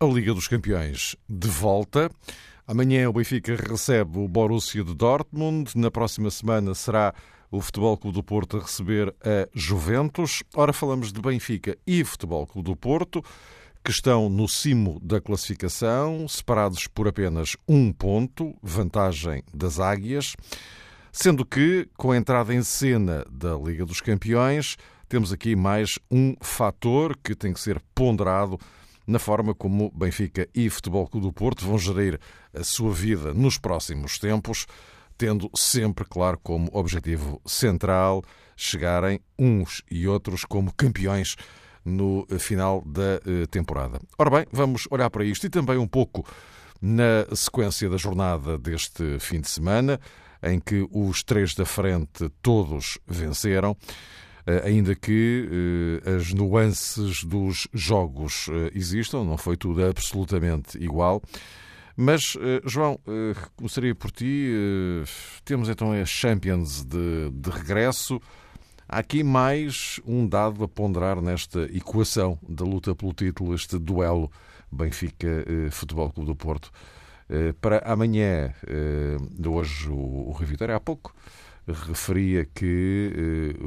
a Liga dos Campeões de volta. Amanhã o Benfica recebe o Borussia de Dortmund. Na próxima semana será o Futebol Clube do Porto a receber a Juventus. Ora, falamos de Benfica e Futebol Clube do Porto, que estão no cimo da classificação, separados por apenas um ponto, vantagem das Águias. Sendo que, com a entrada em cena da Liga dos Campeões, temos aqui mais um fator que tem que ser ponderado na forma como Benfica e Futebol Clube do Porto vão gerir a sua vida nos próximos tempos, tendo sempre, claro, como objetivo central chegarem uns e outros como campeões no final da eh, temporada. Ora bem, vamos olhar para isto e também um pouco na sequência da jornada deste fim de semana em que os três da frente todos venceram, ainda que eh, as nuances dos jogos eh, existam, não foi tudo absolutamente igual. Mas, João, começaria por ti. Temos então a Champions de, de regresso. Há aqui mais um dado a ponderar nesta equação da luta pelo título, este duelo Benfica Futebol Clube do Porto. Eh, para amanhã, eh, de hoje, o Rui Vitória, há pouco, referia que eh,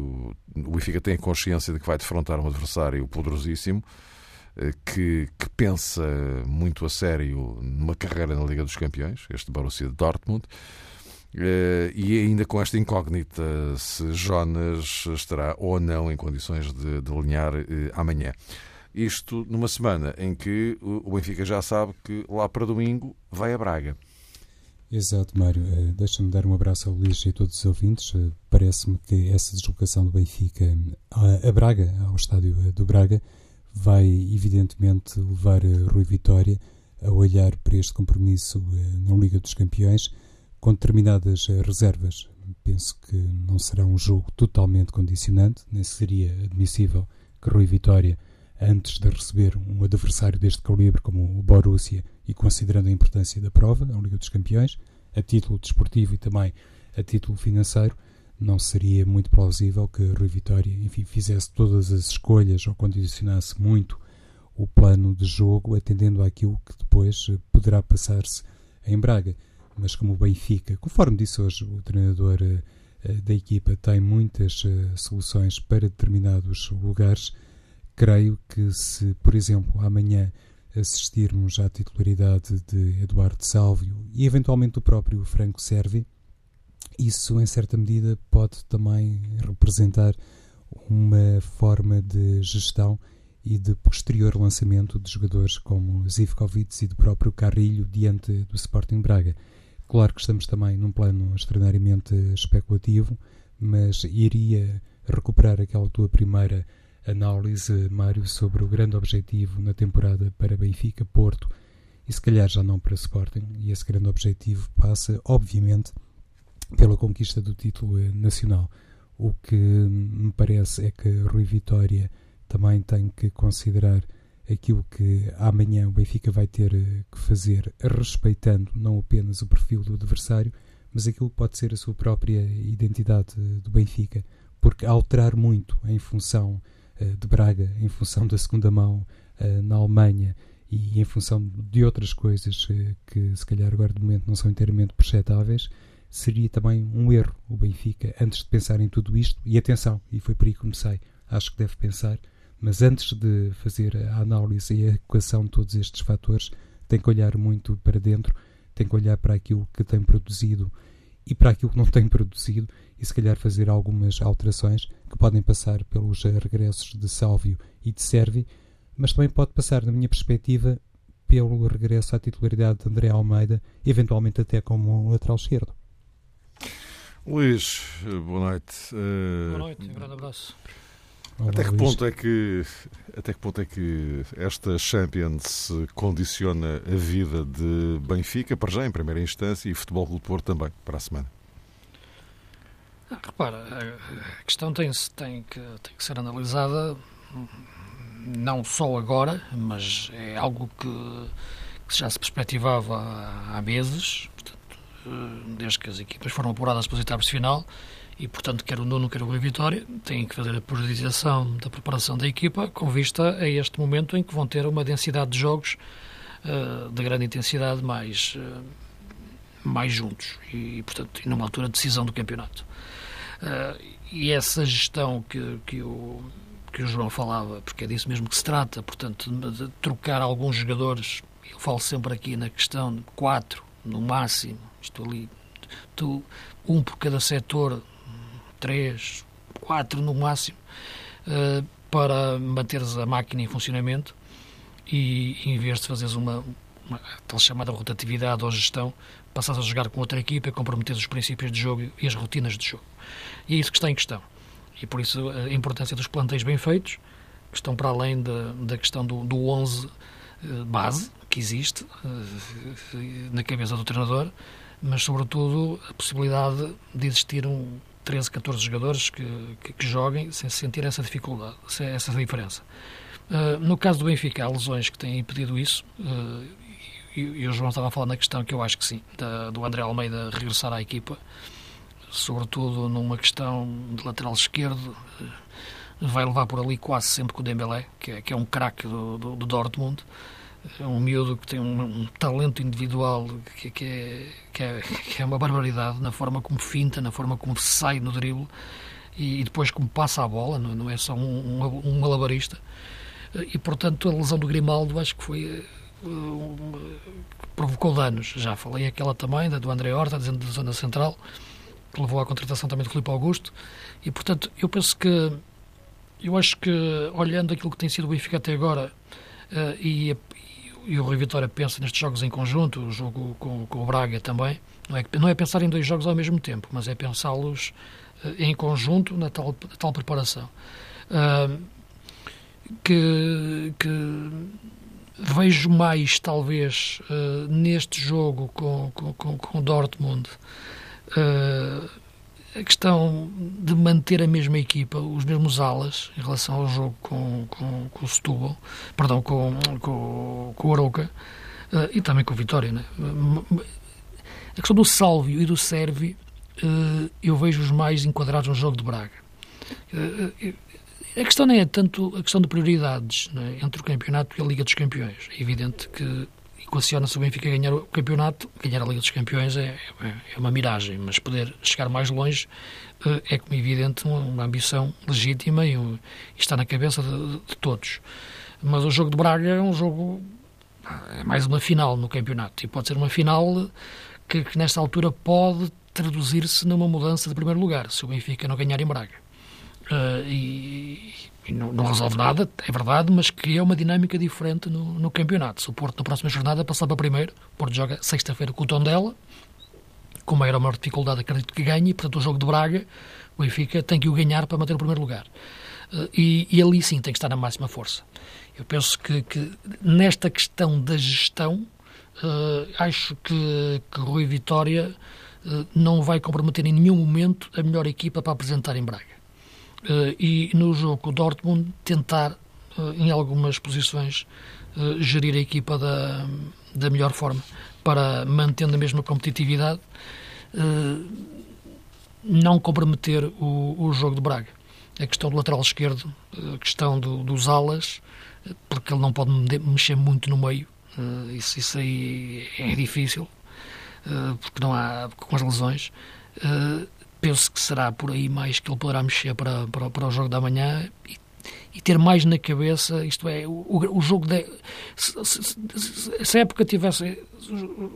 o Benfica tem consciência de que vai defrontar um adversário poderosíssimo, que, que, pensa muito a sério numa carreira na Liga dos Campeões, este Borussia de Dortmund, e ainda com esta incógnita se Jonas estará ou não em condições de, de alinhar amanhã. Isto numa semana em que o Benfica já sabe que lá para domingo vai a Braga. Exato, Mário. Uh, Deixa-me dar um abraço ao Luís e a todos os ouvintes. Uh, Parece-me que essa deslocação do Benfica a, a, Braga, ao estádio eh, do Braga, vai evidentemente levar Rui Vitória a olhar para este compromisso na Liga dos Campeões com determinadas reservas. Penso que não será um jogo totalmente condicionante, nem seria admissível que Rui Vitória antes de receber um adversário deste calibre como o Borussia e considerando a importância da prova, a Liga dos Campeões, a título desportivo e também a título financeiro, não seria muito plausível que Rui Vitória, enfim, fizesse todas as escolhas ou condicionasse muito o plano de jogo, atendendo àquilo que depois poderá passar-se em Braga. Mas como o Benfica, conforme disse hoje o treinador uh, da equipa, tem muitas uh, soluções para determinados lugares, creio que se, por exemplo, amanhã assistirmos à titularidade de Eduardo Sálvio e eventualmente do próprio Franco Servi, isso em certa medida pode também representar uma forma de gestão e de posterior lançamento de jogadores como Zivkovic e do próprio Carrilho diante do Sporting Braga. Claro que estamos também num plano extraordinariamente especulativo, mas iria recuperar aquela tua primeira análise, Mário, sobre o grande objetivo na temporada para Benfica, Porto e se calhar já não para Sporting. E esse grande objetivo passa, obviamente, pela conquista do título nacional. O que me parece é que Rui Vitória também tem que considerar aquilo que amanhã o Benfica vai ter que fazer, respeitando não apenas o perfil do adversário, mas aquilo que pode ser a sua própria identidade do Benfica, porque alterar muito em função eh, de Braga em função da segunda mão eh, na Alemanha e em função de outras coisas eh, que se calhar agora de momento não são inteiramente perceptáveis, seria também um erro o Benfica, antes de pensar em tudo isto, e atenção, e foi por aí que comecei, acho que deve pensar, mas antes de fazer a análise e a equação de todos estes fatores, tem que olhar muito para dentro, tem que olhar para aquilo que tem produzido e para aquilo que não tem produzido e se calhar fazer algumas alterações que podem passar pelos regressos de Sálvio e de Servi, mas também pode passar, na minha perspectiva, pelo regresso à titularidade de André Almeida, eventualmente até como lateral esquerdo. Luís, boa noite. Boa noite, um grande abraço. até que ponto é que até que ponto é que esta Champions condiciona a vida de Benfica para já em primeira instância e Futebol Clube Porto também para a semana? Repara, a questão tem, tem, que, tem que ser analisada não só agora, mas é algo que, que já se perspectivava há, meses, portanto, eh, desde que as equipas foram apuradas para os de final e, portanto, quer o Nuno, quer o Rui Vitória, têm que fazer a priorização da preparação da equipa com vista a este momento em que vão ter uma densidade de jogos uh, de grande intensidade mais, uh, mais juntos e, portanto, numa altura de decisão do campeonato. Uh, e essa gestão que, que, o, que o João falava, porque é disso mesmo que se trata, portanto, de, de trocar alguns jogadores, eu falo sempre aqui na questão de quatro, no máximo, estou ali, tu, um por cada setor, três, quatro no máximo, uh, para manteres a máquina em funcionamento e, em vez de fazeres uma, uma tal chamada rotatividade ou gestão, passares a jogar com outra equipa e comprometeres os princípios de jogo e as rotinas de jogo. E é isso que está em questão. E por isso a importância dos plantéis bem feitos, que estão para além da, da questão do, do 11 eh, base que existe eh, na cabeça do treinador, mas sobretudo a possibilidade de existir um 13, 14 jogadores que, que, que joguem sem sentir essa dificuldade, essa diferença. No caso do Benfica, há lesões que têm impedido isso, e, e, o João estava a falar na questão que eu acho que sim, da, do André Almeida regressar à equipa, sobretudo numa questão de lateral esquerdo, uh, vai levar por ali quase sempre com o Dembélé, que é, que é um craque do, do, do Dortmund, é um miúdo que tem um, um talento individual que, que, é, que, é, que, é, uma barbaridade na forma como finta, na forma como sai no drible e, depois como passa a bola, não, não é só um, um, um, malabarista. E, portanto, a lesão do Grimaldo acho que foi. Uh, provocou danos. Já falei aquela também, da do André Horta, da zona central, que levou à contratação também do Filipe Augusto. E, portanto, eu penso que. Eu acho que, olhando aquilo que tem sido o Benfica até agora, Uh, e, e o Rui Vitória pensa nestes jogos em conjunto, o jogo com, com o Braga também, não é, não é pensar em dois jogos ao mesmo tempo, mas é pensá-los uh, em conjunto na tal, tal preparação. Uh, que, que, vejo mais, talvez, uh, neste jogo com, com, com, com o Dortmund, a questão de manter a mesma equipa, os mesmos alas, em relação ao jogo com, com, com o Setúbal, perdão, com, com, com o Arouca, uh, e também com o Vitória, né? A questão do Sálvio e do Servi, uh, eu vejo-os mais enquadrados no jogo de Braga. Uh, a questão não é tanto a questão de prioridades né, entre o campeonato e a Liga dos Campeões. É evidente que equaciona-se o Benfica ganhar o campeonato, ganhar a Liga dos Campeões é, é, uma miragem, mas poder chegar mais longe eh, é, como evidente, uma, ambição legítima e, está na cabeça de, de, todos. Mas o jogo de Braga é um jogo, é mais uma final no campeonato e pode ser uma final que, que nesta altura pode traduzir-se numa mudança de primeiro lugar, se o Benfica não ganhar em Braga. Uh, e não, não, resolve nada, é verdade, mas cria uma dinâmica diferente no, no campeonato. Se o Porto, na próxima jornada, passar para primeiro, o Porto joga sexta-feira com o Tondela, com maior ou maior dificuldade, acredito que ganhe, e, portanto, o jogo de Braga, o Benfica tem que o ganhar para manter o primeiro lugar. Uh, e, e, ali sim tem que estar na máxima força. Eu penso que, que nesta questão da gestão, uh, acho que, que Rui Vitória uh, não vai comprometer em nenhum momento a melhor equipa para apresentar em Braga. Uh, e no jogo Dortmund tentar, uh, em algumas posições, uh, gerir a equipa da, da melhor forma para, mantendo a mesma competitividade, não comprometer o, o jogo de Braga. A questão do lateral esquerdo, a questão do, dos alas, porque ele não pode mexer muito no meio, isso, isso aí é difícil, porque não há, com as lesões penso que será por aí mais que ele poderá mexer para, para, para o jogo da manhã e, e, ter mais na cabeça, isto é, o, o jogo de, se, se, se, a época tivesse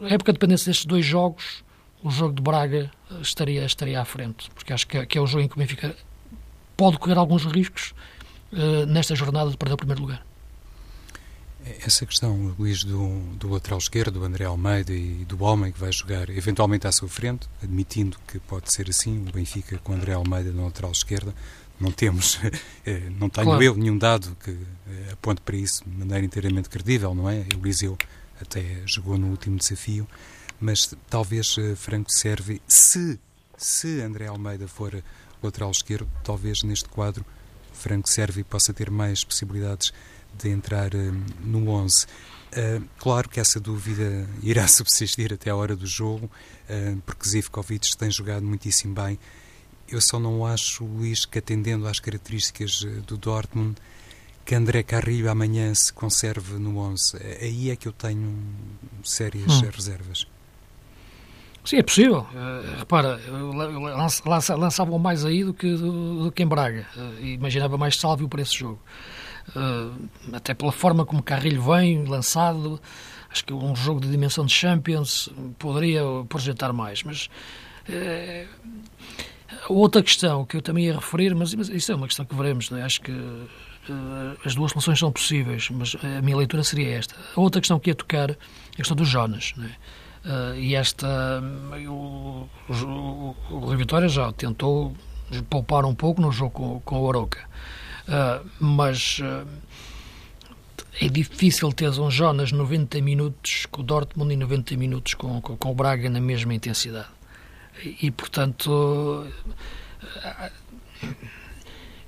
a época dependesse destes dois jogos, o jogo de Braga estaria, estaria à frente, porque acho que que é o jogo em que o Benfica pode correr alguns riscos uh, nesta jornada de perder o primeiro lugar. Essa questão, Luís, do, do lateral esquerdo, do André Almeida e do homem que vai jogar eventualmente à sua frente, admitindo que pode ser assim, o Benfica com o André Almeida na lateral esquerda, não temos, eh, não tenho claro. eu nenhum dado que eh, aponte para isso de maneira inteiramente credível, não é? Eliseu até jogou no último desafio, mas talvez Franco Servi, se, se André Almeida for lateral esquerdo, talvez neste quadro Franco Servi possa ter mais possibilidades de entrar no 11. Uh, claro que essa dúvida irá subsistir até a hora do jogo, uh, porque Zivkovic tem jogado muitíssimo bem. Eu só não acho, Luís, que atendendo às características eh, do Dortmund, que André Carrilho amanhã se conserve no 11. Aí é que eu tenho sérias hum. reservas. Sim, é possível. Uh, repara, lança, lançavam mais aí do que, do, do que em Braga. Uh, imaginava mais Sálvio para esse jogo. Uh, até pela forma como Carrilho vem, lançado, acho que um jogo de dimensão de Champions poderia projetar mais, mas uh, outra questão que eu também ia referir, mas, mas isso é uma questão que veremos, é? acho que uh, as duas soluções são possíveis, mas a minha leitura seria esta. A outra questão que ia tocar é a questão dos Jonas, Uh, e esta, o, o, o Rui Vitória já tentou poupar um pouco no jogo com, com o Aroca. Uh, mas uh, é difícil ter um Jonas 90 minutos com o Dortmund e 90 minutos com, com, com o Braga na mesma intensidade. E, e portanto, uh,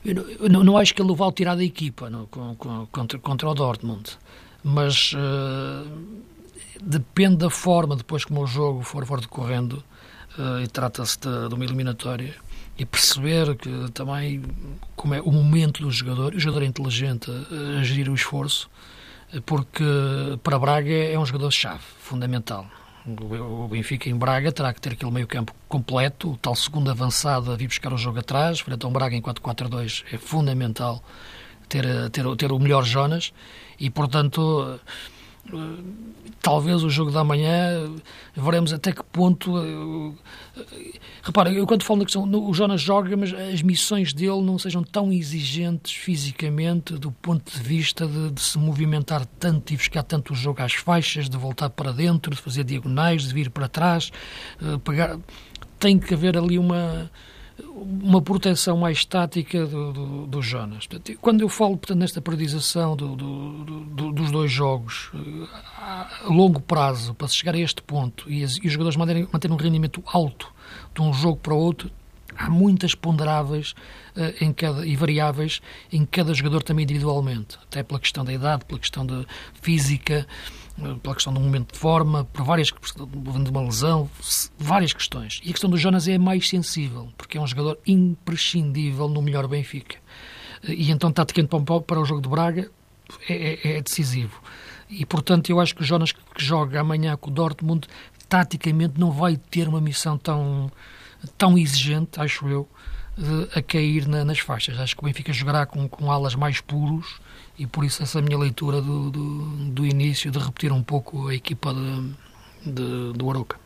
eu não, não, acho que ele o vá tirar da equipa no, contra, contra o Dortmund, mas depende da forma, depois como o jogo for, for decorrendo, e trata-se de, de uma eliminatória e perceber que também como é o momento do jogador, o jogador é inteligente a, gerir o esforço, porque para Braga é um jogador-chave, fundamental. O Benfica em Braga terá que ter aquele meio-campo completo, o tal segundo avançado a vir buscar o jogo atrás, frente a um Braga em 4-4-2 é fundamental ter, ter, ter o melhor Jonas e, portanto, talvez o jogo da manhã veremos até que ponto. Repara, eu quando falo na questão, o Jonas joga, mas as missões dele não sejam tão exigentes fisicamente, do ponto de vista de, de se movimentar tanto e buscar tanto o jogo às faixas, de voltar para dentro, de fazer diagonais, de vir para trás, uh, pegar. Tem que haver ali uma uma proteção mais estática do, do, do, Jonas. Quando eu falo portanto, nesta periodização do, do, dos dois jogos eh, a longo prazo, para se chegar a este ponto e, os jogadores manterem, manterem um rendimento alto de um jogo para o outro, há muitas ponderáveis uh, em cada, e variáveis em cada jogador também individualmente, até pela questão da idade, pela questão da física, pela questão do momento de forma, por várias de uma lesão, várias questões. E a questão do Jonas é mais sensível, porque é um jogador imprescindível no melhor Benfica. E então, taticamente para o jogo de Braga, é, é, é decisivo. E, portanto, eu acho que o Jonas que joga amanhã com o Dortmund, taticamente não vai ter uma missão tão, tão exigente, acho eu, a cair na, nas faixas. Acho que o Benfica jogará com, com alas mais puros e por isso essa minha leitura do, do, do início de repetir um pouco a equipa de, de, do Aroca.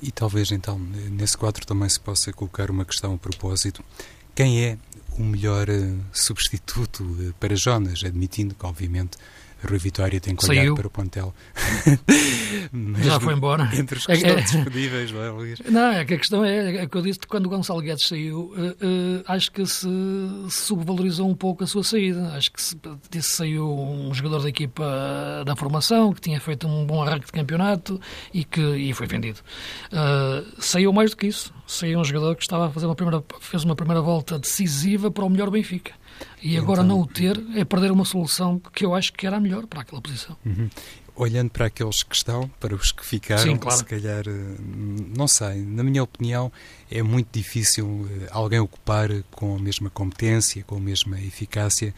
E talvez então nesse quadro também se possa colocar uma questão a propósito. Quem é o melhor uh, substituto uh, para Jonas, admitindo que obviamente Rui Vitória tem que olhar Saiu. para o plantel. Já foi embora. Entre os que estão é, disponíveis, não é, Luís? Não, é que a questão é, é que eu disse que quando o Gonçalo Guedes saiu, uh, uh, acho que se, se, subvalorizou um pouco a sua saída. Acho que se, disse saiu um jogador da equipa da formação, que tinha feito um bom arranque de campeonato e que e foi vendido. Uh, saiu mais do que isso. Saiu um jogador que estava a fazer uma primeira, fez uma primeira volta decisiva para o melhor Benfica. E agora então, não o ter é perder uma solução que eu acho que era a melhor para aquela posição. Uhum. Olhando para aqueles que estão, para os que ficaram, Sim, claro. se calhar, eh, não sei, na minha opinião, é muito difícil eh, alguém ocupar com a mesma competência, com a mesma eficácia,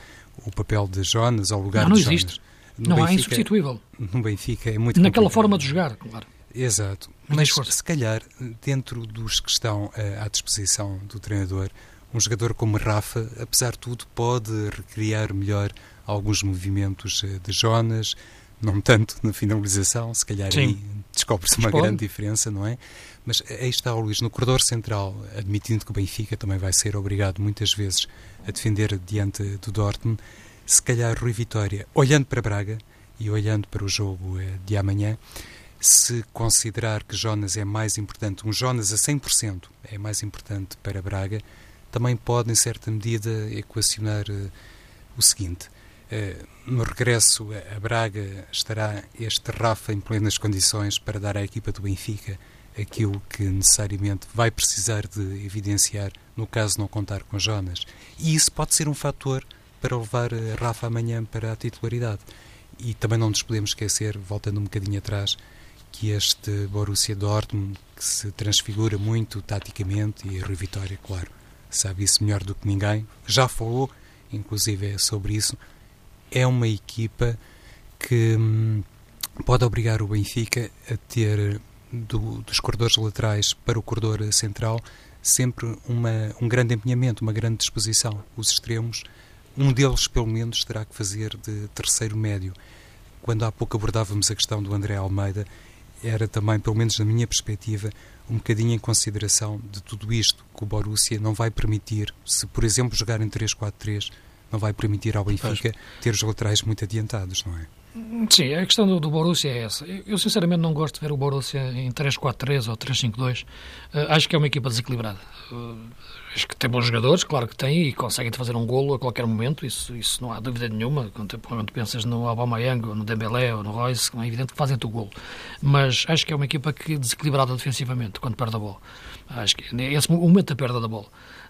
o papel de Jonas ao lugar não, não de existe. Jonas. No não Benfica, é insubstituível. No Benfica é muito Naquela complicado. forma de jogar, claro. Exato. Mas, se calhar, dentro dos que estão eh, à disposição do treinador, um jogador como Rafa, apesar de tudo, pode recriar melhor alguns movimentos eh, de Jonas, não tanto na finalização, se calhar Sim. aí descobre-se uma grande diferença, não é? Mas aí está o Luís, no corredor central, admitindo que o Benfica também vai ser obrigado muitas vezes a defender diante do Dortmund, se calhar Rui Vitória, olhando para Braga e olhando para o jogo eh, de amanhã, se considerar que Jonas é mais importante, um Jonas a 100% é mais importante para Braga, também pode, em certa medida, equacionar o seguinte. No regresso a Braga estará este Rafa em plenas condições para dar à equipa do Benfica aquilo que necessariamente vai precisar de evidenciar no caso não contar com Jonas. E isso pode ser um fator para levar Rafa amanhã para a titularidade. E também não nos podemos esquecer, voltando um bocadinho atrás, que este Borussia Dortmund, que se transfigura muito taticamente, e a Rui Vitória, claro, sabe isso melhor do que ninguém, já falou, inclusive, sobre isso, é uma equipa que hum, pode obrigar o Benfica a ter do, dos corredores laterais para o corredor central sempre uma, um grande empenhamento, uma grande disposição. Os extremos, um deles pelo menos terá que fazer de terceiro médio. Quando há pouco abordávamos a questão do André Almeida, era também, pelo menos na minha perspectiva, um bocadinho em consideração de tudo isto que o Borussia não vai permitir, se por exemplo jogar em 3-4-3, não vai permitir ao Benfica ter os laterais muito adiantados, não é? Sim, a questão do, do Borussia é essa. Eu, sinceramente, não gosto de ver o Borussia em 3-4-3 ou 3-5-2. Uh, eh, acho que é uma equipa desequilibrada. Uh, acho que tem bons jogadores, claro que tem, e conseguem fazer um golo a qualquer momento, isso, isso não há dúvida nenhuma. Quando, quando pensas no Aubameyang, ou no Dembélé, ou no Royce, é evidente que fazem-te o golo. Mas acho que é uma equipa que é desequilibrada defensivamente, quando perde a bola. Acho que esse momento da perda da bola.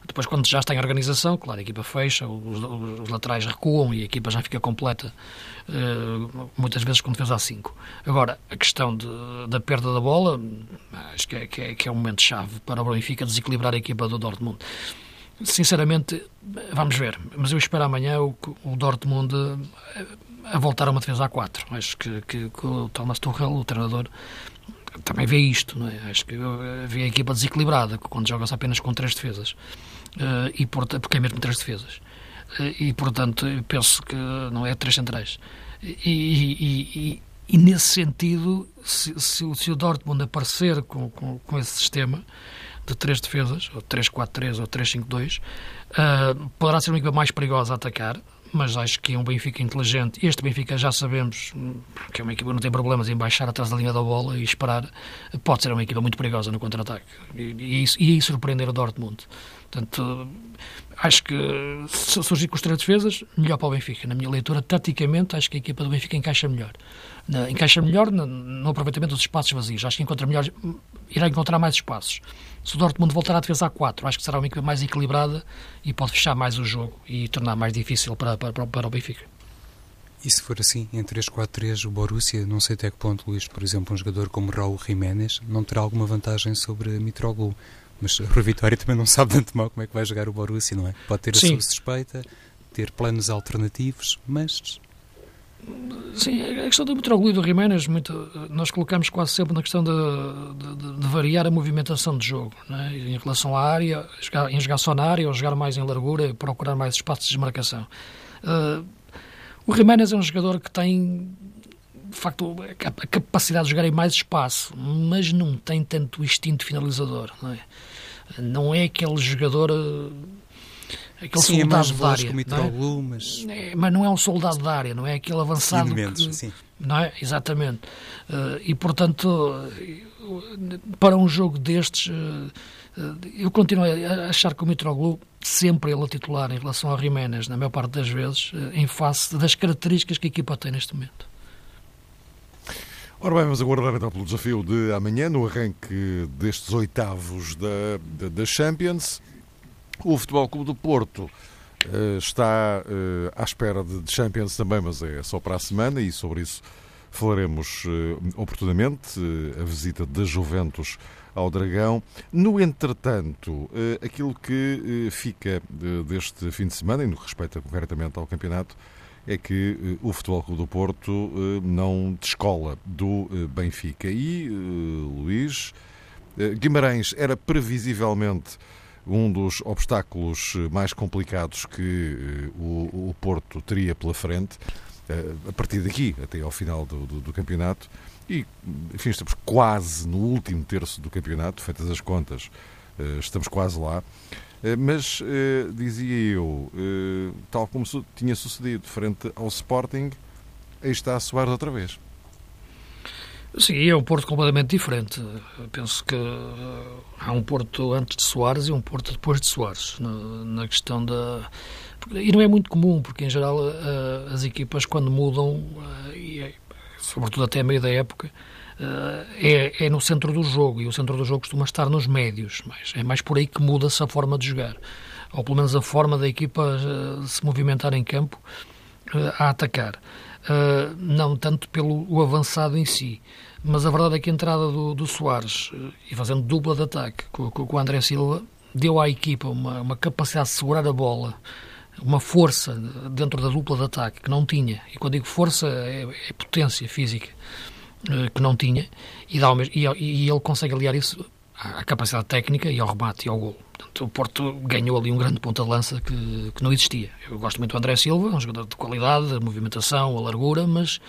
Depois, quando já está em organização, claro, a equipa fecha, os, os laterais recuam e a equipa já fica completa, uh, muitas vezes com defesa a 5. Agora, a questão de, da perda da bola, acho que é, que é, que é um momento-chave para o Benfica desequilibrar a equipa do Dortmund. Sinceramente, vamos ver, mas eu espero amanhã o, o Dortmund a, eh, a voltar a uma defesa a 4. Acho que, que, que o Thomas Tuchel, o treinador, também vê isto, não é? Acho que vê a equipa desequilibrada quando joga-se apenas com três defesas. Uh, e porque é mesmo três defesas. Uh, e, portanto, penso que não é três centrais. E, e, e, e nesse sentido, se, se, se, o Dortmund aparecer com, com, com, esse sistema de três defesas, ou 3-4-3 ou 3-5-2, uh, eh, poderá ser uma equipa mais perigosa a atacar, mas acho que é um Benfica inteligente. Este Benfica já sabemos que é uma equipa que não tem problemas em baixar atrás da linha da bola e esperar. Pode ser uma equipa muito perigosa no contra-ataque. E, e, e, e surpreender o Dortmund. Portanto, acho que se surgir com os três defesas, melhor para o Benfica. Na minha leitura, taticamente, acho que a equipa do Benfica encaixa melhor. encaixa melhor no, no, aproveitamento dos espaços vazios. Acho que encontra melhor, irá encontrar mais espaços. Se o Dortmund voltar à defesa a 4, acho que será uma equipa mais equilibrada e pode fechar mais o jogo e tornar mais difícil para, para, para o Benfica. E se for assim, em 3-4-3, o Borussia, não sei até que ponto, Luís, por exemplo, um jogador como Raul Jiménez, não terá alguma vantagem sobre Mitroglou? Mas o Rui Vitória também não sabe de antemão como é que vai jogar o Borussia, não é? Pode ter a Sim. sua suspeita, ter planos alternativos, mas... Sim, a questão do Mitroglou e do Jiménez, muito, nós colocamos quase sempre na questão de, de, de variar a movimentação de jogo, é? em relação à área, jogar, em jogar só na área ou jogar mais em largura, procurar mais espaços de desmarcação. Uh, o Jiménez é um jogador que tem de facto, a capacidade de jogar em mais espaço, mas não tem tanto instinto finalizador. Não é, não é aquele jogador. Eh, aquele sim, soldado é da área. Não é? mas... É, mas não é um soldado da área, não é aquele avançado. que, sim. Não é? Exatamente. Uh, e, portanto, para um jogo destes, uh, eu continuo a achar que o Mitroglou sempre ele a titular em relação ao Jiménez, na maior parte das vezes, em face das características que a equipa tem neste momento. Ora bem, vamos aguardar então pelo desafio de amanhã, no arranque destes oitavos da, da, da Champions. O Futebol Clube do Porto uh, está uh, à espera de, de, Champions também, mas é só para a semana e sobre isso falaremos uh, oportunamente. a visita da Juventus ao Dragão. No entretanto, aquilo que fica deste fim de semana, e no que respeita concretamente ao campeonato, é que uh, o Futebol Clube do Porto uh, não descola do uh, Benfica. E, Luís, Guimarães era previsivelmente um dos obstáculos mais complicados que o, o, Porto teria pela frente, a partir daqui até ao final do, do, do campeonato. E, enfim, estamos quase no último terço do campeonato, feitas as contas, estamos quase lá. Eh, mas, eh, dizia eu, eh, tal como tinha sucedido frente ao Sporting, aí está a soar outra vez. Sim, é um Porto completamente diferente. Eu penso que há um Porto antes de Soares e um Porto depois de Soares, na, questão da... E não é muito comum, porque em geral as equipas quando mudam, é, sobretudo até meio da época, é, é, no centro do jogo, e o centro do jogo costuma estar nos médios, mas é mais por aí que muda-se a forma de jogar, ou pelo menos a forma da equipa se movimentar em campo a atacar não tanto pelo avançado em si. Mas a verdade é que a entrada do, do Soares, e fazendo dupla de ataque com, com, com o André Silva, deu à equipa uma, uma capacidade de segurar a bola, uma força dentro da dupla de ataque que não tinha. E quando digo força, é, é potência física que não tinha. E, dá, e, e ele consegue aliar isso à capacidade técnica e ao remate e ao golo. Portanto, o Porto ganhou ali um grande ponta de lança que, que não existia. Eu gosto muito do André Silva, um jogador de qualidade, a movimentação, a largura, mas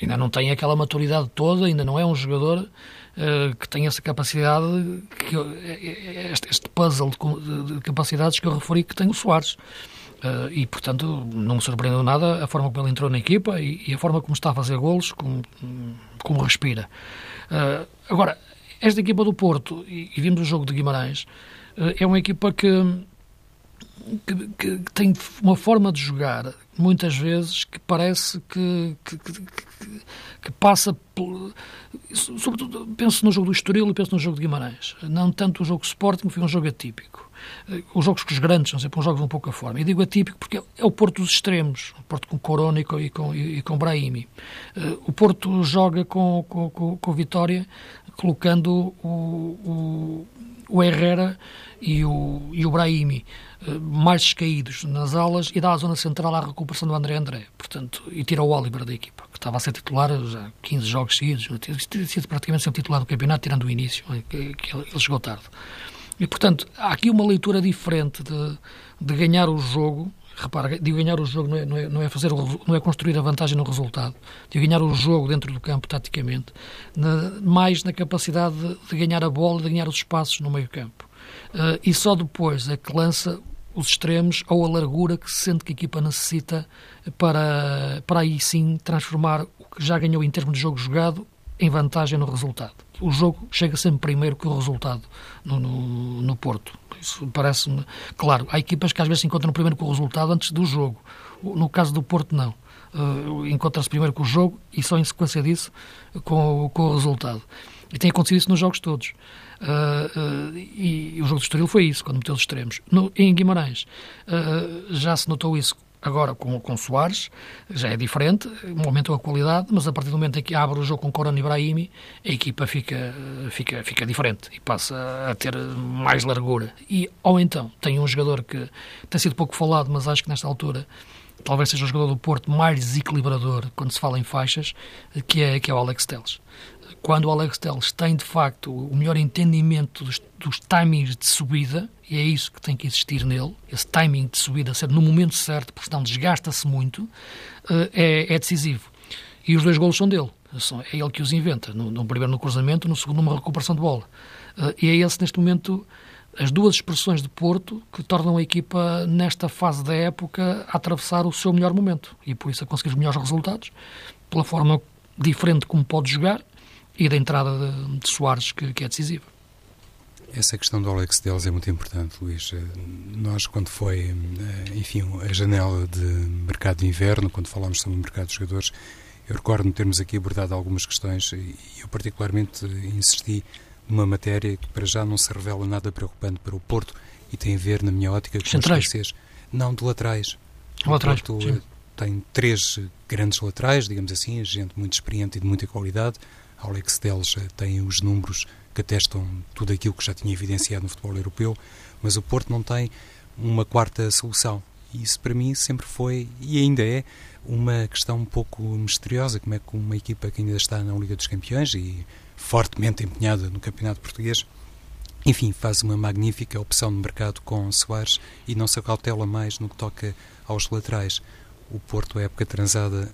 ainda não tem aquela maturidade toda, ainda não é um jogador uh, que tem essa capacidade, que, este, este puzzle de, de, capacidades que eu referi que tem o Soares. Uh, e, portanto, não me surpreendeu nada a forma como ele entrou na equipa e, e a forma como está a fazer golos, como, como respira. Uh, agora, esta equipa do Porto, e, e vimos o jogo de Guimarães, eh, é uma equipa que, que, que, tem uma forma de jogar, muitas vezes, que parece que, que, que passa por, sobretudo penso no jogo do Estoril e penso no jogo de Guimarães. Não tanto o jogo Sporting foi um jogo atípico. Eh, os jogos com os grandes são sempre jogos um pouco a forma. E digo atípico porque é o Porto dos extremos o Porto com Corona e com, e com, e com Brahimi. Eh, o Porto joga com, com, com, com Vitória colocando o, o, o Herrera e o, e o Brahimi eh, mais descaídos nas alas e dá à zona central à recuperação do André André, portanto, e tira o Oliver da equipa, que estava a ser titular já 15 jogos seguidos, tinha sido praticamente sempre titular do campeonato, tirando o início, que, que ele chegou tarde. E, portanto, há aqui uma leitura diferente de, de ganhar o jogo repara, de ganhar o jogo não é, não é, não é fazer não é construir a vantagem no resultado, de ganhar o jogo dentro do campo taticamente, na, mais na capacidade de, de, ganhar a bola, de ganhar os espaços no meio campo. Uh, e só depois é que lança os extremos ou a largura que se sente que a equipa necessita para, para aí sim transformar o que já ganhou em termos de jogo jogado em vantagem no resultado. O jogo chega sempre primeiro que o resultado no, no, no Porto. Isso parece-me claro. Há equipas que às vezes se encontram primeiro com o resultado antes do jogo. No caso do Porto, não. Uh, Encontra-se primeiro com o jogo e só em sequência disso com, com o resultado. E tem acontecido isso nos jogos todos. Uh, uh, e, e, o jogo do Estoril foi isso, quando meteu os extremos. No, em Guimarães uh, já se notou isso Agora, com, com Soares, já é diferente, aumentou a qualidade, mas a partir do momento em que abre o jogo com Corona e Ibrahimi, a equipa fica, fica, fica diferente e passa a ter mais largura. E, ou então, tem um jogador que tem sido pouco falado, mas acho que nesta altura talvez seja o jogador do Porto mais desequilibrador quando se fala em faixas, que é, que é o Alex Teles quando o Alex Telles tem de facto o melhor entendimento dos, dos, timings de subida, e é isso que tem que existir nele, esse timing de subida ser no momento certo, porque senão desgasta-se muito, eh, é, é, decisivo. E os dois golos são dele, é ele que os inventa, no, no primeiro no cruzamento, no segundo numa recuperação de bola. Eh, e é esse, neste momento, as duas expressões de Porto que tornam a equipa, nesta fase da época, a atravessar o seu melhor momento. E por isso a conseguir os melhores resultados, pela forma diferente como pode jogar, e da entrada de, de Soares, que, que, é decisiva. Essa questão do Alex Deles é muito importante, Luís. Eh, nós, quando foi, eh, enfim, a janela de mercado de inverno, quando falámos sobre o mercado de jogadores, eu recordo-me termos aqui abordado algumas questões e eu particularmente insisti numa matéria que para já não se revela nada preocupante para o Porto e tem a ver, na minha ótica, com Centrais. as escassez. Não, de laterais. Laterais, Porto sim. tem três grandes laterais, digamos assim, gente muito experiente e de muita qualidade, Alex Teles tem os números que atestam tudo aquilo que já tinha evidenciado no futebol europeu, mas o Porto não tem uma quarta solução. Isso para mim sempre foi e ainda é uma questão um pouco misteriosa, como é que uma equipa que ainda está na Liga dos Campeões e fortemente empenhada no Campeonato Português, enfim, faz uma magnífica opção de mercado com Soares e não se acautela mais no que toca aos laterais. O Porto, a época transada,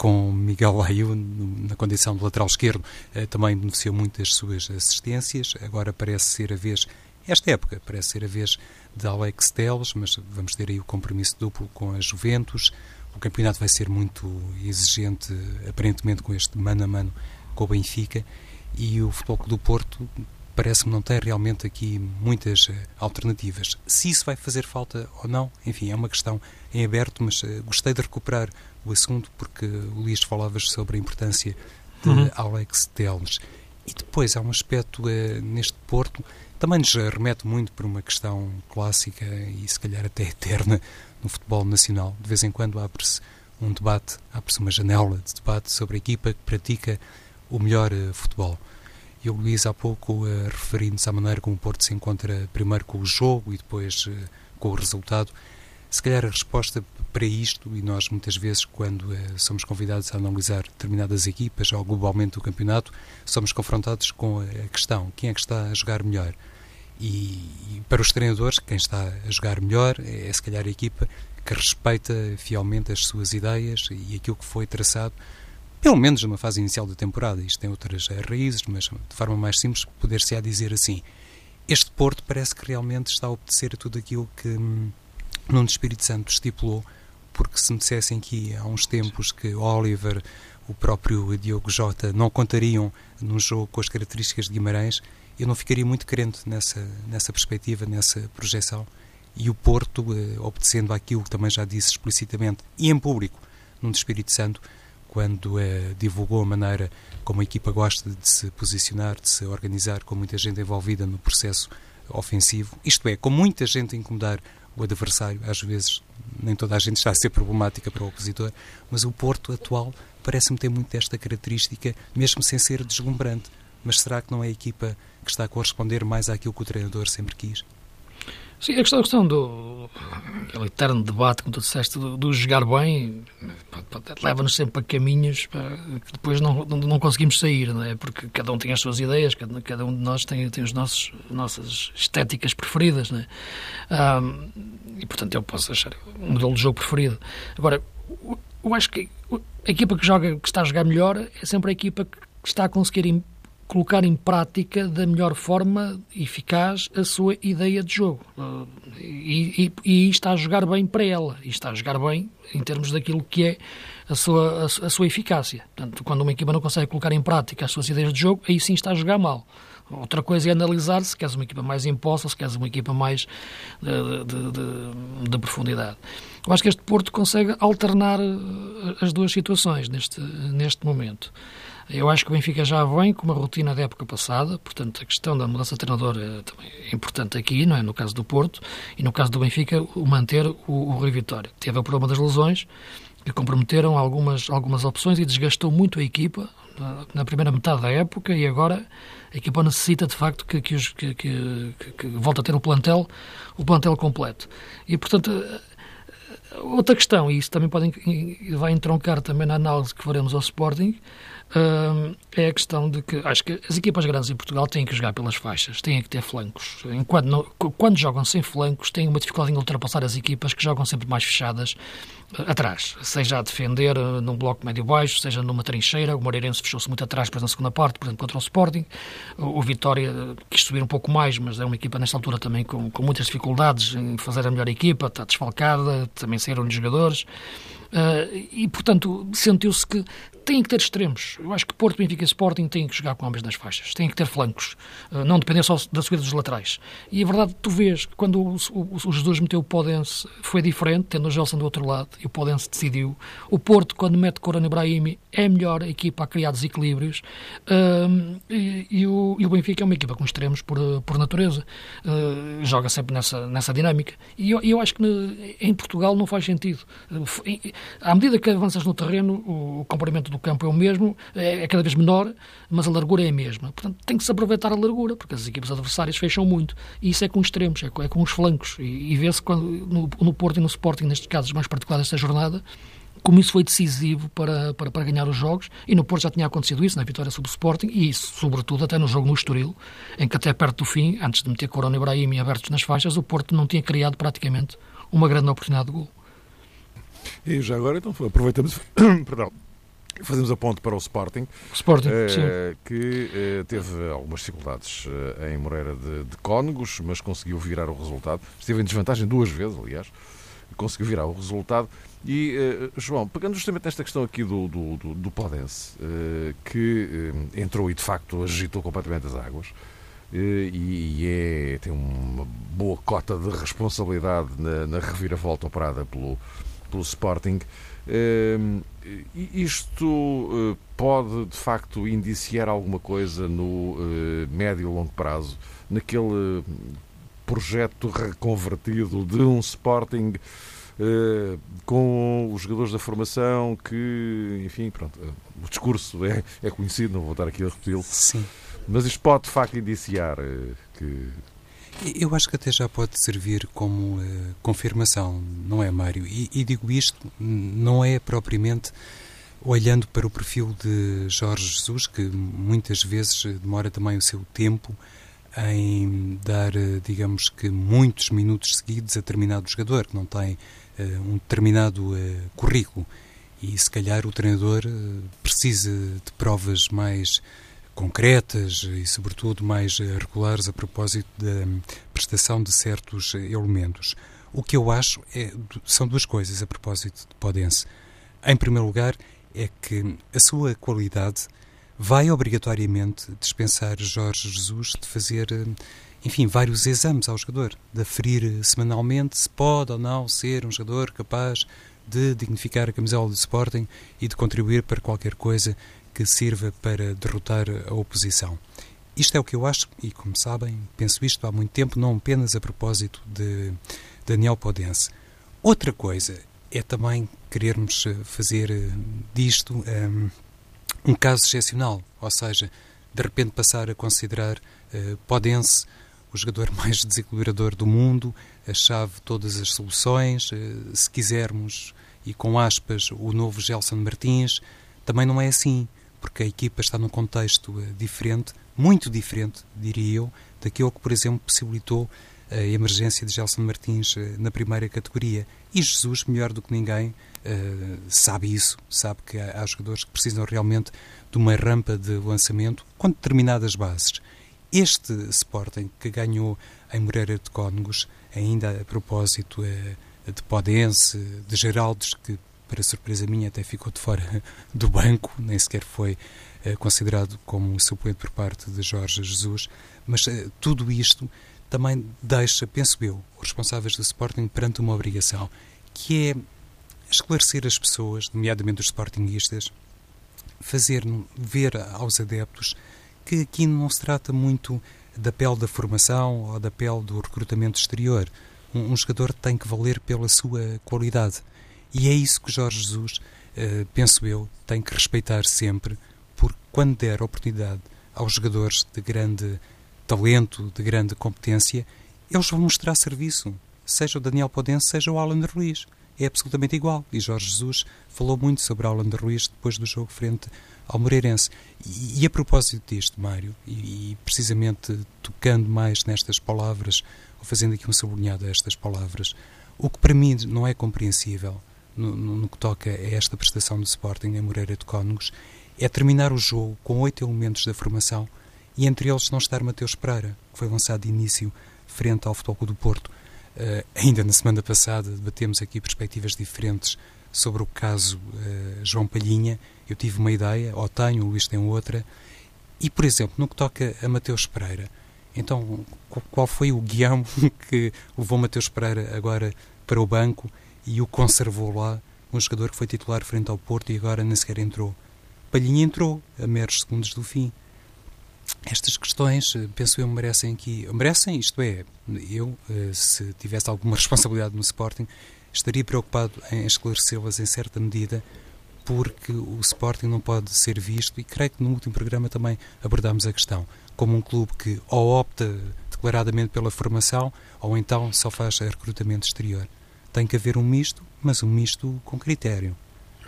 com Miguel Laio na condição de lateral esquerdo, eh, também beneficiou muito das suas assistências. Agora parece ser a vez, esta época, parece ser a vez de Alex Teles, mas vamos ter aí o compromisso duplo com a Juventus. O campeonato vai ser muito exigente, aparentemente, com este mano a mano com o Benfica e o Futebol do Porto parece-me não ter realmente aqui muitas uh, alternativas. Se isso vai fazer falta ou não, enfim, é uma questão em aberto, mas uh, gostei de recuperar o assunto porque o Luís falavas sobre a importância de uhum. Alex Teles. E depois há um aspecto uh, neste Porto também nos remete muito para uma questão clássica e se calhar até eterna no futebol nacional. De vez em quando abre-se um debate, abre-se uma janela de debate sobre a equipa que pratica o melhor uh, futebol. E o Luís há pouco uh, referindo-se à maneira como o Porto se encontra primeiro com o jogo e depois uh, com o resultado. Se calhar a resposta para isto, e nós muitas vezes, quando somos convidados a analisar determinadas equipas ou globalmente o campeonato, somos confrontados com a questão: quem é que está a jogar melhor? E, e, para os treinadores, quem está a jogar melhor é, é se calhar a equipa que respeita fielmente as suas ideias e aquilo que foi traçado, pelo menos numa fase inicial da temporada. Isto tem outras raízes, mas de forma mais simples, poder-se-á dizer assim. Este Porto parece que realmente está a obedecer a tudo aquilo que hum, Nuno Espírito Santo estipulou, porque se me dissessem que há uns tempos que Oliver, o próprio Diogo Jota não contariam num jogo com as características de Guimarães, eu não ficaria muito crente nessa, nessa perspectiva, nessa projeção. E o Porto, eh, obedecendo àquilo que também já disse explicitamente e em público, num Espírito Santo, quando eh, divulgou a maneira como a equipa gosta de se posicionar, de se organizar, com muita gente envolvida no processo ofensivo, isto é, com muita gente a incomodar o adversário, às vezes nem toda a gente está a ser problemática para o opositor, mas o Porto atual parece-me ter muito desta característica, mesmo sem ser deslumbrante. Mas será que não é a equipa que está a corresponder mais àquilo que o treinador sempre quis? Sim, a questão, a questão do aquele eterno debate, como tu disseste, do, do jogar bem, leva-nos sempre a caminhos que depois não, não, não, conseguimos sair, não é? Porque cada um tem as suas ideias, cada, cada um de nós tem, tem nossos nossas estéticas preferidas, não é? E portanto eu posso achar um modelo de jogo preferido. Agora, eu acho que a equipa que joga, que está a jogar melhor, é sempre a equipa que está a conseguir colocar em prática da melhor forma eficaz a sua ideia de jogo. E, e, e, está a jogar bem para ela. E está a jogar bem em termos daquilo que é a sua, a, a, sua eficácia. Portanto, quando uma equipa não consegue colocar em prática as suas ideias de jogo, aí sim está a jogar mal. Outra coisa é analisar se queres uma equipa mais imposta, se queres uma equipa mais de, de, de, de, profundidade. Eu acho que este Porto consegue alternar uh, as duas situações neste, neste momento. Eu acho que o Benfica já vem com uma rotina da época passada, portanto, a questão da mudança de treinador é, também importante aqui, não é? No caso do Porto, e no caso do Benfica, o manter o, o Rui Vitória. Teve o problema das lesões, que comprometeram algumas, algumas opções e desgastou muito a equipa na, na primeira metade da época e agora a equipa necessita de facto que, que, que, que, que volte a ter o plantel, o plantel completo. E portanto outra questão, e isso também pode, vai entroncar também na análise que faremos ao Sporting, é a questão de que acho que as equipas grandes em Portugal têm que jogar pelas faixas, têm que ter flancos. Enquanto não, quando jogam sem flancos, têm uma dificuldade em ultrapassar as equipas que jogam sempre mais fechadas uh, atrás, seja a defender uh, num bloco médio-baixo, seja numa trincheira. O Moreirense fechou-se muito atrás, por na segunda parte, por exemplo, contra o Sporting. O, Vitória uh, quis subir um pouco mais, mas é uma equipa nesta altura também com, com muitas dificuldades em fazer a melhor equipa, está desfalcada, também saíram jogadores. Uh, e, portanto, sentiu-se que têm que ter extremos. Eu acho que Porto, Benfica e Sporting têm que jogar com homens nas faixas, têm que ter flancos, uh, não depender só da subida dos laterais. E a verdade, tu vês que quando o, o, o Jesus meteu o Podense foi diferente, tendo o Gelson do outro lado, e o Podense decidiu. O Porto, quando mete Corona Ibrahimi, é melhor equipa a criar desequilíbrios. Uh, e, o, o, Benfica é uma equipa com extremos por, por natureza. joga sempre nessa, nessa dinâmica. E eu, acho que em Portugal não faz sentido à medida que avanças no terreno, o comprimento do campo é o mesmo, é, é cada vez menor, mas a largura é a mesma. Portanto, tem que se aproveitar a largura, porque as equipes adversárias fecham muito. E isso é com extremos, é com, é com os flancos. E, e vê-se no, no Porto e no Sporting, nestes casos mais particulares desta jornada, como isso foi decisivo para, para, para, ganhar os jogos, e no Porto já tinha acontecido isso, na vitória sobre o Sporting, e isso, sobretudo, até no jogo no Estoril, em que até perto do fim, antes de meter Corona e Ibrahim abertos nas faixas, o Porto não tinha criado praticamente uma grande oportunidade de gol. E já agora, então, aproveitamos, perdão, fazemos a ponte para o Sporting, Sporting eh, que eh, teve algumas dificuldades eh, em Moreira de, de Cónegos, mas conseguiu virar o resultado. Esteve em desvantagem duas vezes, aliás, conseguiu virar o resultado. E, João, pegando justamente nesta questão aqui do, do, do, do Podense, que entrou e de facto agitou completamente as águas, e, e é, tem uma boa cota de responsabilidade na, na reviravolta operada pelo, pelo Sporting, isto pode de facto indiciar alguma coisa no médio e longo prazo, naquele projeto reconvertido de um Sporting uh, com os jogadores da formação que, enfim, pronto, uh, o discurso é, é conhecido, não vou estar aqui a repeti-lo. Sim. Mas isto pode de facto indiciar uh, que. Eu acho que até já pode servir como confirmação, não é, Mário? E, e digo isto, não é propriamente olhando para o perfil de Jorge Jesus, que muitas vezes demora também o seu tempo em dar, eh, digamos que, muitos minutos seguidos a determinado jogador, que não tem uh, um determinado uh, currículo. E se calhar o treinador uh, precisa de provas mais concretas e, sobretudo, mais regulares a propósito da prestação de certos elementos. O que eu acho é, são duas coisas a propósito de Podense. Em primeiro lugar, é que a sua qualidade vai obrigatoriamente dispensar Jorge Jesus de fazer, eh, enfim, vários exames ao jogador, de aferir eh, semanalmente se pode ou não ser um jogador capaz de dignificar a camisola do Sporting e de contribuir para qualquer coisa que sirva para derrotar a oposição. Isto é o que eu acho, e como sabem, penso isto há muito tempo, não apenas a propósito de Daniel Podense. Outra coisa é também querermos eh, fazer disto um, um caso excepcional, ou seja, de repente passar a considerar uh, Podense o jogador mais desequilibrador do mundo, a chave de todas as soluções, uh, se quisermos, e com aspas, o novo Gelson Martins, também não é assim, porque a equipa está num contexto uh, diferente, muito diferente, diria eu, daquilo que, por exemplo, possibilitou a emergência de Gelson Martins na primeira categoria. E Jesus, melhor do que ninguém, uh, sabe isso, sabe que há, jogadores que precisam realmente de uma rampa de lançamento com determinadas bases. Este Sporting que ganhou em Moreira de Cónegos, ainda a propósito de Podense, de Geraldes, que para surpresa minha até ficou de fora do banco, nem sequer foi uh, considerado como suplente por parte de Jorge Jesus, mas tudo isto também deixa, penso eu, os responsáveis do Sporting perante uma obrigação, que é esclarecer as pessoas, nomeadamente os sportinguistas, fazer ver aos adeptos que aqui não se trata muito da pele da formação ou da pele do recrutamento exterior. Um, um jogador tem que valer pela sua qualidade. E é isso que Jorge Jesus, uh, penso eu, tem que respeitar sempre, porque quando der oportunidade aos jogadores de grande talento, de grande competência, eles vão mostrar serviço. Seja o Daniel Podense, seja o Alan Ruiz é absolutamente igual. E Jorge Jesus falou muito sobre Alan de Ruiz depois do jogo frente ao Moreirense. E, e a propósito disto, Mário, e, e, precisamente tocando mais nestas palavras, ou fazendo aqui um sublinhado a estas palavras, o que para mim não é compreensível no, no, no que toca a esta prestação do Sporting em Moreira de Cónegos é terminar o jogo com oito elementos da formação e entre eles não estar Mateus Pereira, que foi lançado de início frente ao Futebol do Porto. Uh, ainda na semana passada debatemos aqui perspectivas diferentes sobre o caso uh, João Palhinha. Eu tive uma ideia, ou tenho, o Luís tem outra. E, por exemplo, no que toca a Mateus Pereira, então qual foi o guião que levou Mateus Pereira agora para o banco e o conservou lá, um jogador que foi titular frente ao Porto e agora nem sequer entrou? Palhinha entrou a meros segundos do fim. Estas questões, eh, penso eu, merecem aqui. Merecem, isto é, eu, eh, se tivesse alguma responsabilidade no Sporting, estaria preocupado em esclarecê-las em certa medida, porque o Sporting não pode ser visto, e creio que no último programa também abordámos a questão, como um clube que ou opta declaradamente pela formação, ou então só faz recrutamento exterior. Tem que haver um misto, mas um misto com critério.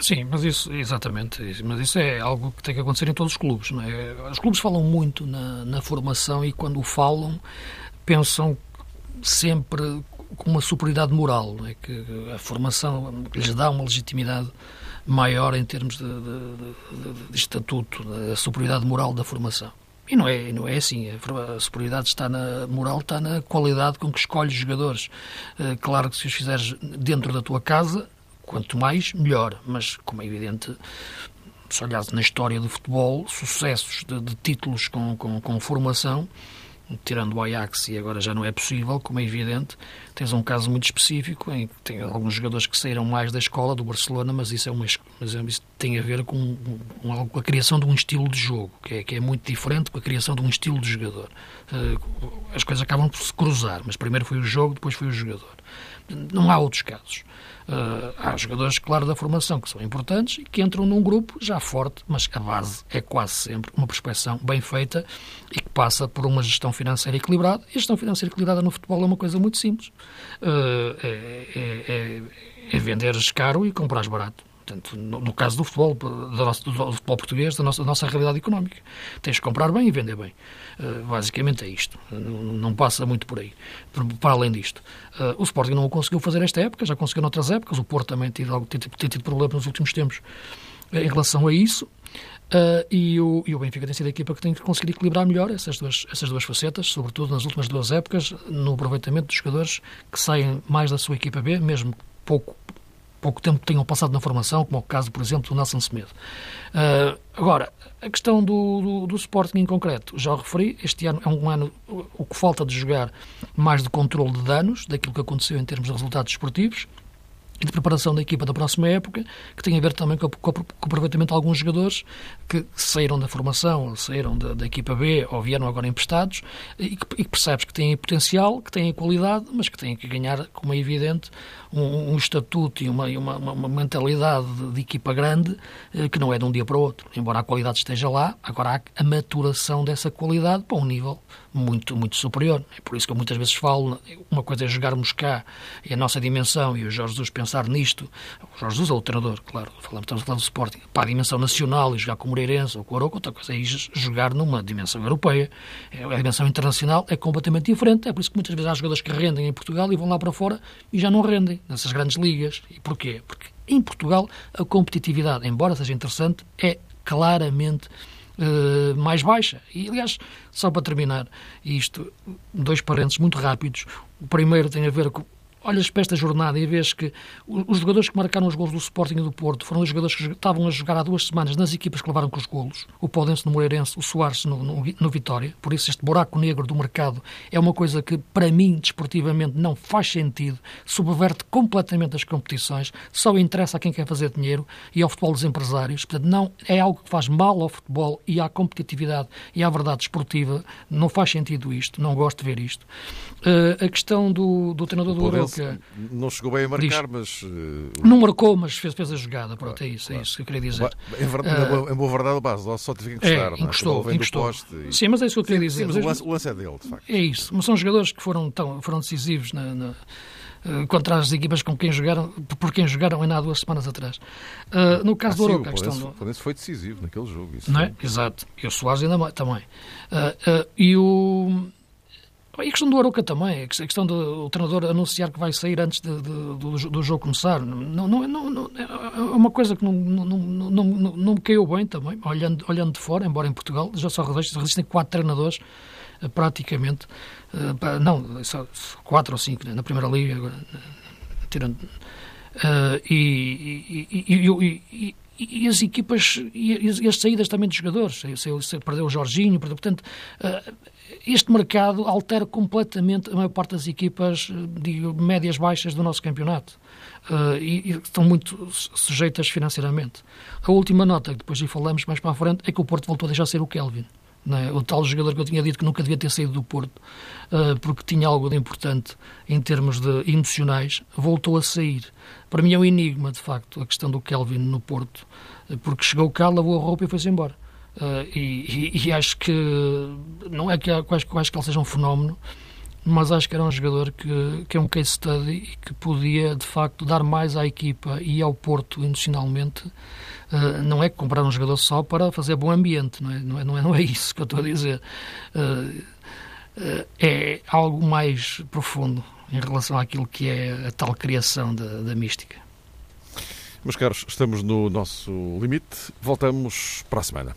Sim, mas isso, exatamente, mas isso é algo que tem que acontecer em todos os clubes. Não é? Os clubes falam muito na, na formação e quando falam pensam sempre com uma superioridade moral, é? que a formação lhes dá uma legitimidade maior em termos de, de, de, de estatuto, da superioridade moral da formação. E não é, não é assim. A superioridade está na moral, está na qualidade com que escolhes jogadores. Uh, claro que se os fizeres dentro da tua casa, quanto mais, melhor. Mas, como é evidente, se olhares na história do futebol, sucessos de, de títulos com, com, com formação tirando o Ajax e agora já não é possível, como é evidente, tens um caso muito específico em que tem alguns jogadores que saíram mais da escola do Barcelona, mas isso é uma mas isso tem a ver com, com, com, a criação de um estilo de jogo, que é, que é muito diferente com a criação de um estilo de jogador. Uh, as coisas acabam por se cruzar, mas primeiro foi o jogo, depois foi o jogador. Não há outros casos. Uh, há jogadores, claro, da formação que são importantes e que entram num grupo já forte, mas a base é quase sempre uma prospecção bem feita e que passa por uma gestão financeira equilibrada. E a gestão financeira equilibrada no futebol é uma coisa muito simples. Uh, é, é, é, é venderes caro e comprares barato. Portanto, no, no, caso do futebol, do, do, futebol português, da nossa, da nossa realidade económica. Tens de comprar bem e vender bem. Uh, basicamente é isto. Não, não, passa muito por aí. Para além disto. Uh, o Sporting não o conseguiu fazer esta época, já conseguiu noutras épocas. O Porto também tem, tem, tido problemas nos últimos tempos em relação a isso. Uh, e, o, e o Benfica tem sido a equipa que tem conseguido equilibrar melhor essas duas, essas duas facetas, sobretudo nas últimas duas épocas, no aproveitamento dos jogadores que saem mais da sua equipa B, mesmo pouco pouco tempo tenham passado na formação, como é o caso, por exemplo, do Nelson Semedo. Uh, agora, a questão do, do, do, Sporting em concreto, já o referi, este ano é um ano o que falta de jogar mais de controle de danos, daquilo que aconteceu em termos de resultados esportivos, e de preparação da equipa da próxima época, que tem a ver também com, com, com o aproveitamento de alguns jogadores que saíram da formação, saíram da, da equipa B ou vieram agora emprestados e que, e que percebes que têm potencial, que têm qualidade, mas que têm que ganhar, como é evidente, um, um estatuto e uma, uma, uma, mentalidade de, de equipa grande eh, que não é de um dia para o outro. Embora a qualidade esteja lá, agora há a maturação dessa qualidade para um nível muito, muito superior. É por isso que eu muitas vezes falo, uma coisa é jogarmos cá e a nossa dimensão e o Jorge Jesus pensar nisto, o Jorge Jesus é o treinador, claro, falamos, estamos a falar do Sporting, para a dimensão nacional e jogar com o Moreirense ou com o Aroca, outra coisa é jogar numa dimensão europeia. É, a dimensão internacional é completamente diferente, é por isso que muitas vezes há jogadores que rendem em Portugal e vão lá para fora e já não rendem nessas grandes ligas. E porquê? Porque em Portugal a competitividade, embora seja interessante, é claramente uh, mais baixa. E, aliás, só para terminar isto, dois parênteses muito rápidos. O primeiro tem a ver com olhas para esta jornada e vês que os jogadores que marcaram os gols do Sporting e do Porto foram os jogadores que estavam a jogar há duas semanas nas equipas que levaram com os golos, o Podense no Moreirense, o Soares no, no, no, Vitória. Por isso, este buraco negro do mercado é uma coisa que, para mim, desportivamente, não faz sentido, subverte completamente as competições, só interessa a quem quer fazer dinheiro e ao futebol dos empresários. Portanto, não é algo que faz mal ao futebol e à competitividade e à verdade desportiva. Não faz sentido isto, não gosto de ver isto. Uh, a questão do, do treinador do Não chegou bem a marcar, Diz, mas. Uh, não marcou, mas fez, fez a jogada. Pronto, é isso, claro. é isso que eu queria dizer. Em, verdade, uh, em boa verdade, o base só teve que encostar. É, encostou, é? encostou. E... Sim, mas é isso que eu queria dizer. Sim, mas o lance, o lance é dele, de facto. É isso. Mas são jogadores que foram, tão, foram decisivos na, na uh, contra as equipas com quem jogaram, por quem jogaram ainda há duas semanas atrás. Uh, no caso ah, do Oroca, a questão do... O foi decisivo naquele jogo. Isso não é? Exato. E o Soares ainda também. Uh, e o e a questão do Aroca também, a questão do treinador anunciar que vai sair antes de, de, do, do, jogo começar, não, não, não, é uma coisa que não, não, não, não, não me caiu bem também, olhando, olhando de fora, embora em Portugal já só resistem quatro treinadores, eh, praticamente, eh, não, só quatro ou cinco né, na Primeira Liga, agora, tirando. Uh, e, e, e, e, as equipas e as, as, saídas também dos jogadores. Se, perdeu o Jorginho, portanto, este mercado altera completamente a maior parte das equipas, digo, médias baixas do nosso campeonato. Uh, e, e, estão muito sujeitas financeiramente. A última nota, que depois já falamos mais para a frente, é que o Porto voltou a deixar ser o Kelvin. É? O tal jogador que eu tinha dito que nunca devia ter saído do Porto, uh, porque tinha algo de importante em termos de emocionais, voltou a sair. Para mim é um enigma, de facto, a questão do Kelvin no Porto, porque chegou cá, lavou a roupa e foi-se embora. Uh, e, e, e, acho que não é que, acho, que ele seja um fenómeno, mas acho que era um jogador que, que é um case study e que podia de facto dar mais à equipa e ao Porto emocionalmente. Uh, não é comprar um jogador só para fazer bom ambiente, não é, não é, não é, não é isso que eu estou a dizer. Uh, é algo mais profundo em relação àquilo que é a tal criação da, da mística. Meus caros, estamos no nosso limite. Voltamos para a semana.